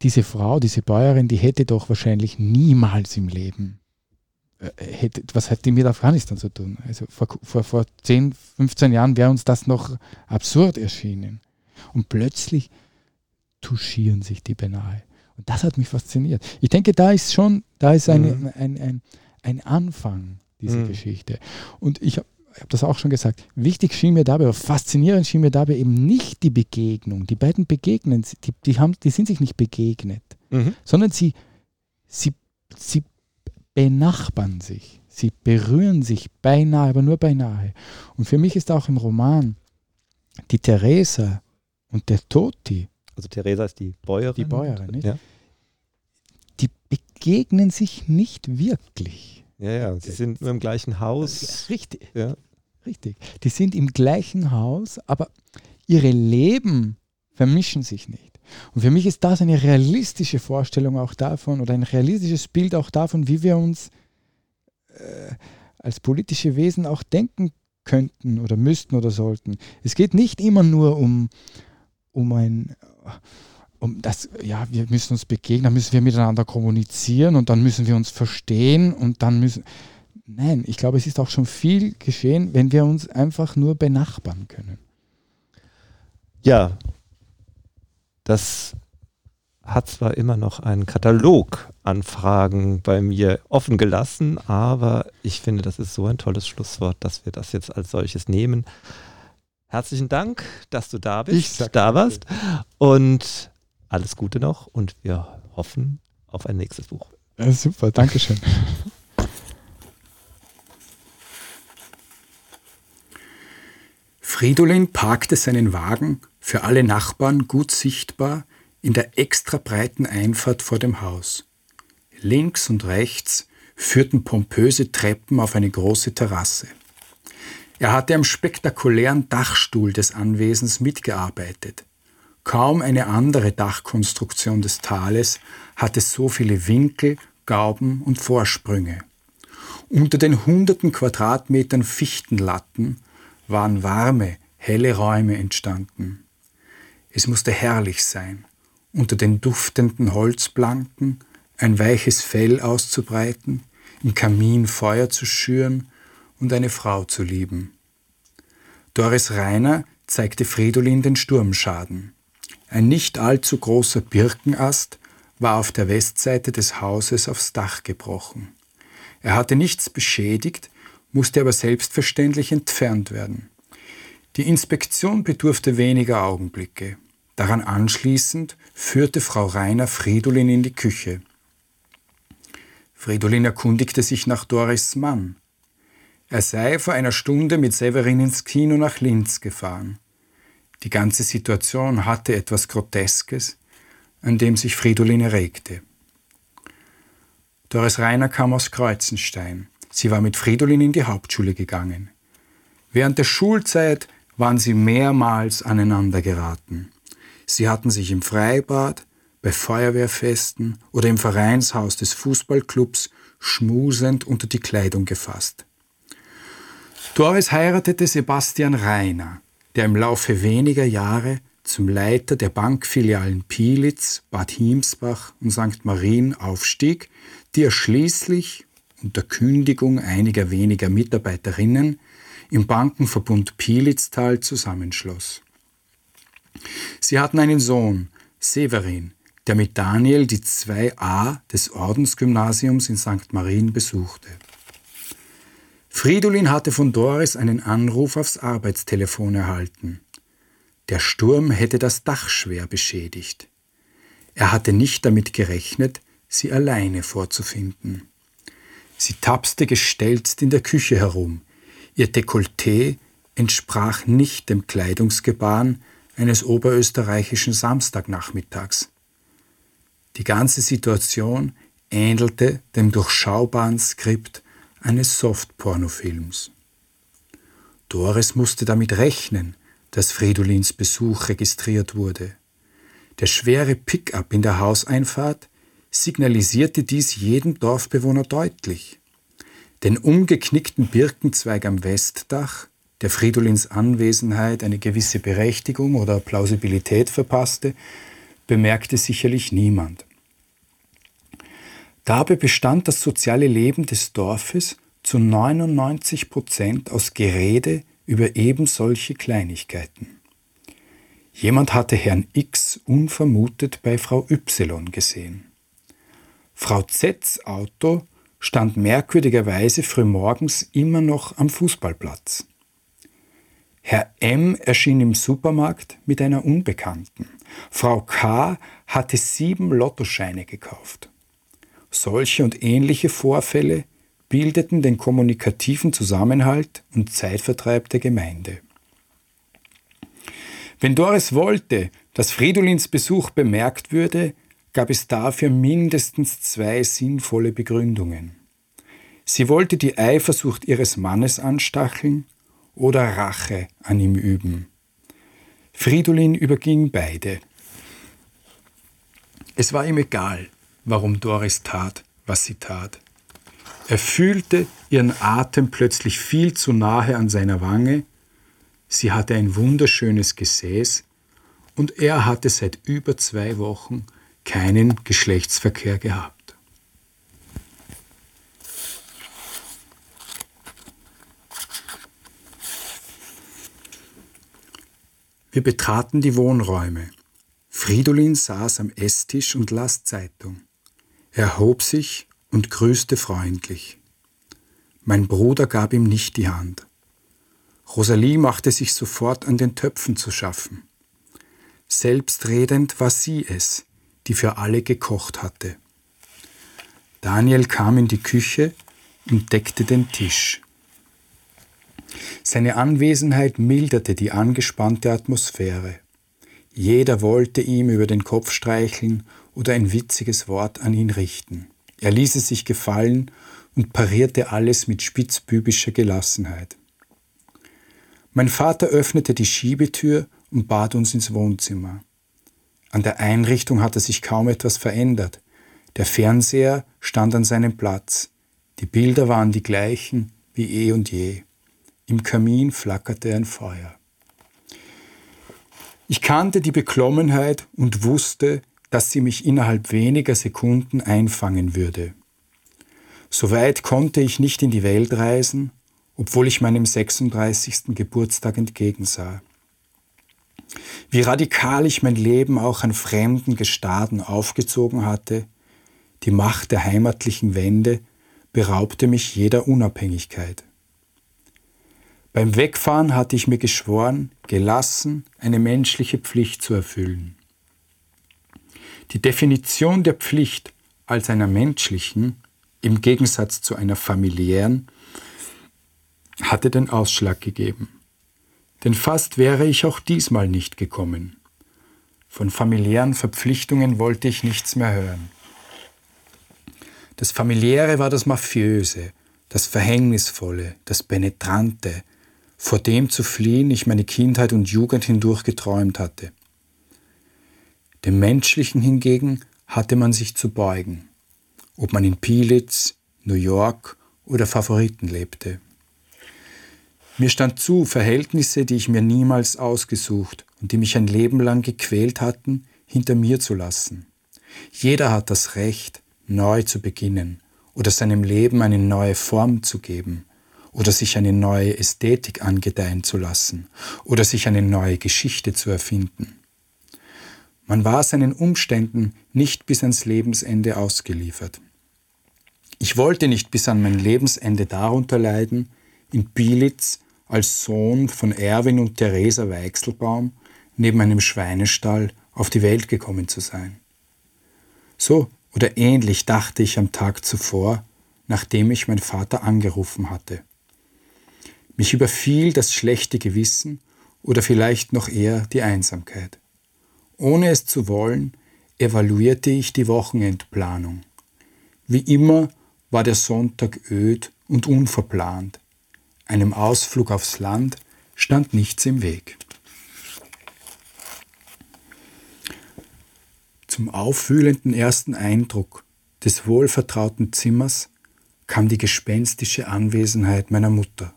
diese Frau, diese Bäuerin, die hätte doch wahrscheinlich niemals im Leben hätte, was hätte die mit Afghanistan zu tun? Also vor, vor, vor 10, 15 Jahren wäre uns das noch absurd erschienen. Und plötzlich touchieren sich die beinahe. Und das hat mich fasziniert. Ich denke, da ist schon, da ist eine, mhm. ein, ein, ein Anfang dieser mhm. Geschichte. Und ich habe ich habe das auch schon gesagt, wichtig schien mir dabei, oder faszinierend schien mir dabei eben nicht die Begegnung. Die beiden begegnen, die, die, haben, die sind sich nicht begegnet, mhm. sondern sie, sie, sie benachbarn sich. Sie berühren sich beinahe, aber nur beinahe. Und für mich ist auch im Roman die Theresa und der Toti. Also Theresa ist die Bäuerin. Die Bäuerin, nicht? Ja. Die begegnen sich nicht wirklich. Ja, ja, sie sind nur im gleichen Haus. Richtig. Ja. Richtig. Die sind im gleichen Haus, aber ihre Leben vermischen sich nicht. Und für mich ist das eine realistische Vorstellung auch davon oder ein realistisches Bild auch davon, wie wir uns äh, als politische Wesen auch denken könnten oder müssten oder sollten. Es geht nicht immer nur um, um ein um das, ja, wir müssen uns begegnen, dann müssen wir miteinander kommunizieren und dann müssen wir uns verstehen und dann müssen. Nein, ich glaube, es ist auch schon viel geschehen, wenn wir uns einfach nur benachbarn können. Ja, das hat zwar immer noch einen Katalog an Fragen bei mir offen gelassen, aber ich finde, das ist so ein tolles Schlusswort, dass wir das jetzt als solches nehmen. Herzlichen Dank, dass du da bist, da warst. Und alles Gute noch und wir hoffen auf ein nächstes Buch. Ja, super, Dankeschön. Fridolin parkte seinen Wagen, für alle Nachbarn gut sichtbar, in der extra breiten Einfahrt vor dem Haus. Links und rechts führten pompöse Treppen auf eine große Terrasse. Er hatte am spektakulären Dachstuhl des Anwesens mitgearbeitet. Kaum eine andere Dachkonstruktion des Tales hatte so viele Winkel, Gauben und Vorsprünge. Unter den hunderten Quadratmetern Fichtenlatten waren warme, helle Räume entstanden. Es musste herrlich sein, unter den duftenden Holzplanken ein weiches Fell auszubreiten, im Kamin Feuer zu schüren und eine Frau zu lieben. Doris Reiner zeigte Fridolin den Sturmschaden. Ein nicht allzu großer Birkenast war auf der Westseite des Hauses aufs Dach gebrochen. Er hatte nichts beschädigt, musste aber selbstverständlich entfernt werden. Die Inspektion bedurfte weniger Augenblicke. Daran anschließend führte Frau Reiner Fridolin in die Küche. Fridolin erkundigte sich nach Doris Mann. Er sei vor einer Stunde mit Severin ins Kino nach Linz gefahren. Die ganze Situation hatte etwas Groteskes, an dem sich Fridolin erregte. Doris Reiner kam aus Kreuzenstein. Sie war mit Fridolin in die Hauptschule gegangen. Während der Schulzeit waren sie mehrmals aneinander geraten. Sie hatten sich im Freibad, bei Feuerwehrfesten oder im Vereinshaus des Fußballclubs schmusend unter die Kleidung gefasst. Doris heiratete Sebastian Reiner, der im Laufe weniger Jahre zum Leiter der Bankfilialen Pielitz, Bad Hiemsbach und St. Marien aufstieg, die er schließlich unter Kündigung einiger weniger Mitarbeiterinnen im Bankenverbund Pielitztal zusammenschloss. Sie hatten einen Sohn, Severin, der mit Daniel die 2a des Ordensgymnasiums in St. Marien besuchte. Fridolin hatte von Doris einen Anruf aufs Arbeitstelefon erhalten. Der Sturm hätte das Dach schwer beschädigt. Er hatte nicht damit gerechnet, sie alleine vorzufinden. Sie tapste gestelzt in der Küche herum. Ihr Dekolleté entsprach nicht dem Kleidungsgebaren eines oberösterreichischen Samstagnachmittags. Die ganze Situation ähnelte dem durchschaubaren Skript eines Softpornofilms. Doris musste damit rechnen, dass Fridolins Besuch registriert wurde. Der schwere Pickup in der Hauseinfahrt signalisierte dies jedem Dorfbewohner deutlich. Den umgeknickten Birkenzweig am Westdach, der Fridolins Anwesenheit eine gewisse Berechtigung oder Plausibilität verpasste, bemerkte sicherlich niemand. Dabei bestand das soziale Leben des Dorfes zu 99 Prozent aus Gerede über eben solche Kleinigkeiten. Jemand hatte Herrn X unvermutet bei Frau Y gesehen. Frau Zs Auto stand merkwürdigerweise frühmorgens immer noch am Fußballplatz. Herr M erschien im Supermarkt mit einer Unbekannten. Frau K hatte sieben Lottoscheine gekauft. Solche und ähnliche Vorfälle bildeten den kommunikativen Zusammenhalt und Zeitvertreib der Gemeinde. Wenn Doris wollte, dass Fridolins Besuch bemerkt würde, gab es dafür mindestens zwei sinnvolle Begründungen. Sie wollte die Eifersucht ihres Mannes anstacheln oder Rache an ihm üben. Fridolin überging beide. Es war ihm egal, warum Doris tat, was sie tat. Er fühlte ihren Atem plötzlich viel zu nahe an seiner Wange Sie hatte ein wunderschönes Gesäß und er hatte seit über zwei Wochen keinen Geschlechtsverkehr gehabt. Wir betraten die Wohnräume. Fridolin saß am Esstisch und las Zeitung. Er erhob sich und grüßte freundlich. Mein Bruder gab ihm nicht die Hand. Rosalie machte sich sofort an den Töpfen zu schaffen. Selbstredend war sie es, die für alle gekocht hatte. Daniel kam in die Küche und deckte den Tisch. Seine Anwesenheit milderte die angespannte Atmosphäre. Jeder wollte ihm über den Kopf streicheln oder ein witziges Wort an ihn richten. Er ließ es sich gefallen und parierte alles mit spitzbübischer Gelassenheit. Mein Vater öffnete die Schiebetür und bat uns ins Wohnzimmer. An der Einrichtung hatte sich kaum etwas verändert. Der Fernseher stand an seinem Platz. Die Bilder waren die gleichen wie eh und je. Im Kamin flackerte ein Feuer. Ich kannte die Beklommenheit und wusste, dass sie mich innerhalb weniger Sekunden einfangen würde. Soweit konnte ich nicht in die Welt reisen, obwohl ich meinem 36. Geburtstag entgegensah. Wie radikal ich mein Leben auch an fremden Gestaden aufgezogen hatte, die Macht der heimatlichen Wände beraubte mich jeder Unabhängigkeit. Beim Wegfahren hatte ich mir geschworen, gelassen eine menschliche Pflicht zu erfüllen. Die Definition der Pflicht als einer menschlichen, im Gegensatz zu einer familiären, hatte den Ausschlag gegeben. Denn fast wäre ich auch diesmal nicht gekommen. Von familiären Verpflichtungen wollte ich nichts mehr hören. Das familiäre war das Mafiöse, das Verhängnisvolle, das Penetrante, vor dem zu fliehen ich meine Kindheit und Jugend hindurch geträumt hatte. Dem Menschlichen hingegen hatte man sich zu beugen, ob man in Pielitz, New York oder Favoriten lebte. Mir stand zu, Verhältnisse, die ich mir niemals ausgesucht und die mich ein Leben lang gequält hatten, hinter mir zu lassen. Jeder hat das Recht, neu zu beginnen oder seinem Leben eine neue Form zu geben oder sich eine neue Ästhetik angedeihen zu lassen oder sich eine neue Geschichte zu erfinden. Man war seinen Umständen nicht bis ans Lebensende ausgeliefert. Ich wollte nicht bis an mein Lebensende darunter leiden, in Bielitz als Sohn von Erwin und Theresa Weichselbaum neben einem Schweinestall auf die Welt gekommen zu sein. So oder ähnlich dachte ich am Tag zuvor, nachdem ich mein Vater angerufen hatte. Mich überfiel das schlechte Gewissen oder vielleicht noch eher die Einsamkeit. Ohne es zu wollen, evaluierte ich die Wochenendplanung. Wie immer war der Sonntag öd und unverplant. Einem Ausflug aufs Land stand nichts im Weg. Zum aufwühlenden ersten Eindruck des wohlvertrauten Zimmers kam die gespenstische Anwesenheit meiner Mutter.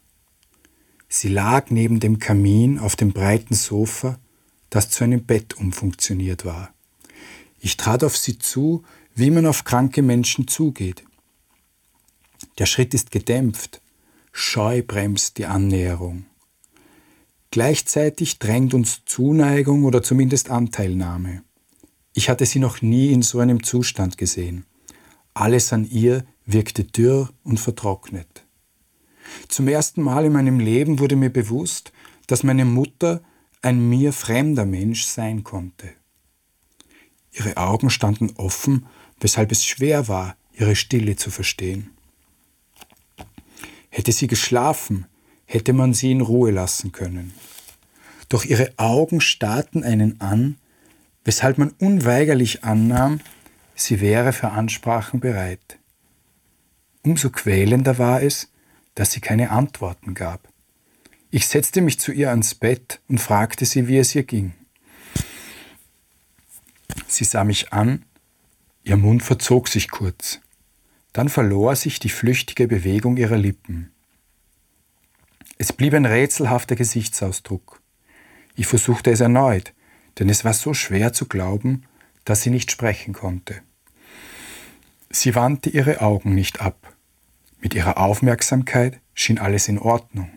Sie lag neben dem Kamin auf dem breiten Sofa, das zu einem Bett umfunktioniert war. Ich trat auf sie zu, wie man auf kranke Menschen zugeht. Der Schritt ist gedämpft, Scheu bremst die Annäherung. Gleichzeitig drängt uns Zuneigung oder zumindest Anteilnahme. Ich hatte sie noch nie in so einem Zustand gesehen. Alles an ihr wirkte dürr und vertrocknet. Zum ersten Mal in meinem Leben wurde mir bewusst, dass meine Mutter ein mir fremder Mensch sein konnte. Ihre Augen standen offen, weshalb es schwer war, ihre Stille zu verstehen. Hätte sie geschlafen, hätte man sie in Ruhe lassen können. Doch ihre Augen starrten einen an, weshalb man unweigerlich annahm, sie wäre für Ansprachen bereit. Umso quälender war es, dass sie keine Antworten gab. Ich setzte mich zu ihr ans Bett und fragte sie, wie es ihr ging. Sie sah mich an, ihr Mund verzog sich kurz, dann verlor sich die flüchtige Bewegung ihrer Lippen. Es blieb ein rätselhafter Gesichtsausdruck. Ich versuchte es erneut, denn es war so schwer zu glauben, dass sie nicht sprechen konnte. Sie wandte ihre Augen nicht ab. Mit ihrer Aufmerksamkeit schien alles in Ordnung.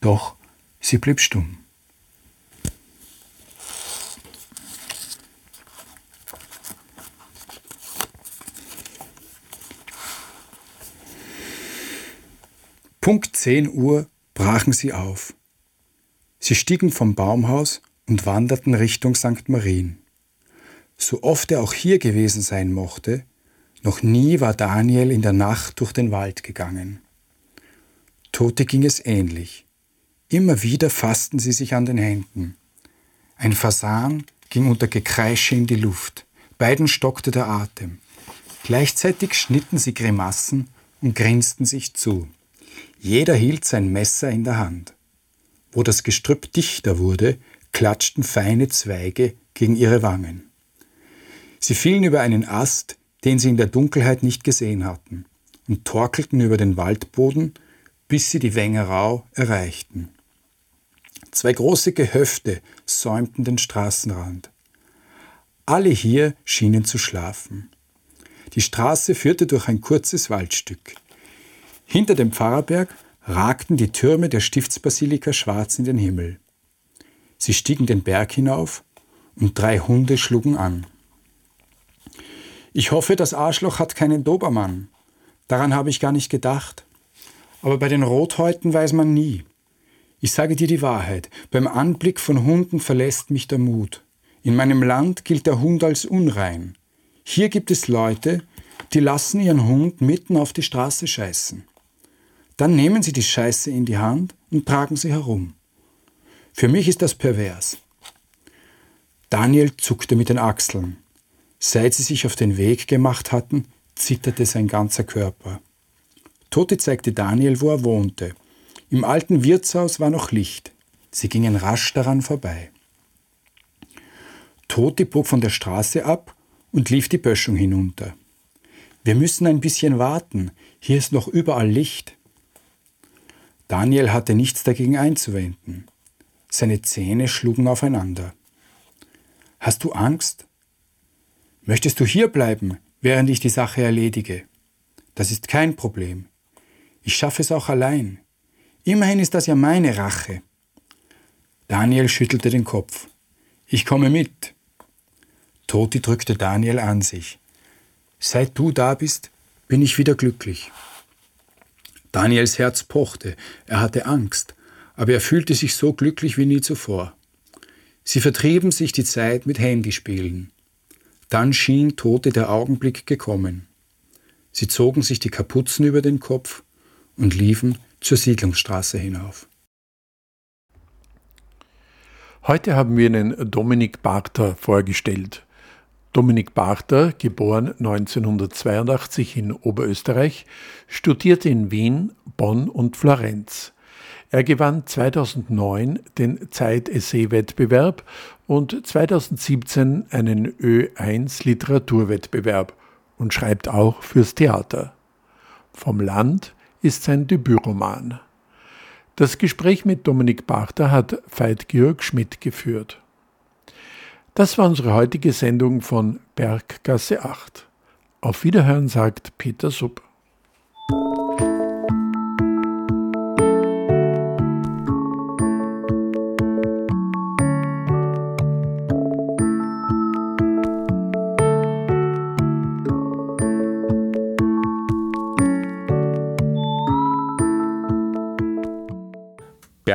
Doch sie blieb stumm. Punkt 10 Uhr brachen sie auf. Sie stiegen vom Baumhaus und wanderten Richtung St. Marien. So oft er auch hier gewesen sein mochte, noch nie war Daniel in der Nacht durch den Wald gegangen. Tote ging es ähnlich. Immer wieder fassten sie sich an den Händen. Ein Fasan ging unter Gekreische in die Luft. Beiden stockte der Atem. Gleichzeitig schnitten sie Grimassen und grinsten sich zu. Jeder hielt sein Messer in der Hand. Wo das Gestrüpp dichter wurde, klatschten feine Zweige gegen ihre Wangen. Sie fielen über einen Ast, den sie in der Dunkelheit nicht gesehen hatten, und torkelten über den Waldboden, bis sie die Wengerau erreichten. Zwei große Gehöfte säumten den Straßenrand. Alle hier schienen zu schlafen. Die Straße führte durch ein kurzes Waldstück. Hinter dem Pfarrerberg ragten die Türme der Stiftsbasilika schwarz in den Himmel. Sie stiegen den Berg hinauf und drei Hunde schlugen an. Ich hoffe, das Arschloch hat keinen Dobermann. Daran habe ich gar nicht gedacht. Aber bei den Rothäuten weiß man nie. Ich sage dir die Wahrheit, beim Anblick von Hunden verlässt mich der Mut. In meinem Land gilt der Hund als unrein. Hier gibt es Leute, die lassen ihren Hund mitten auf die Straße scheißen. Dann nehmen sie die Scheiße in die Hand und tragen sie herum. Für mich ist das pervers. Daniel zuckte mit den Achseln. Seit sie sich auf den Weg gemacht hatten, zitterte sein ganzer Körper. Tote zeigte Daniel, wo er wohnte. Im alten Wirtshaus war noch Licht. Sie gingen rasch daran vorbei. Toti bog von der Straße ab und lief die Böschung hinunter. Wir müssen ein bisschen warten, hier ist noch überall Licht. Daniel hatte nichts dagegen einzuwenden. Seine Zähne schlugen aufeinander. Hast du Angst? Möchtest du hier bleiben, während ich die Sache erledige? Das ist kein Problem. Ich schaffe es auch allein. Immerhin ist das ja meine Rache. Daniel schüttelte den Kopf. Ich komme mit. Toti drückte Daniel an sich. Seit du da bist, bin ich wieder glücklich. Daniels Herz pochte, er hatte Angst, aber er fühlte sich so glücklich wie nie zuvor. Sie vertrieben sich die Zeit mit Handyspielen. Dann schien Tote der Augenblick gekommen. Sie zogen sich die Kapuzen über den Kopf und liefen zur Siedlungsstraße hinauf. Heute haben wir Ihnen Dominik Barter vorgestellt. Dominik Barter, geboren 1982 in Oberösterreich, studierte in Wien, Bonn und Florenz. Er gewann 2009 den Zeit-Essay-Wettbewerb und 2017 einen Ö1 Literaturwettbewerb und schreibt auch fürs Theater. Vom Land ist sein Debütroman. Das Gespräch mit Dominik Bachter hat Veit Georg Schmidt geführt. Das war unsere heutige Sendung von Berggasse 8. Auf Wiederhören sagt Peter Sub.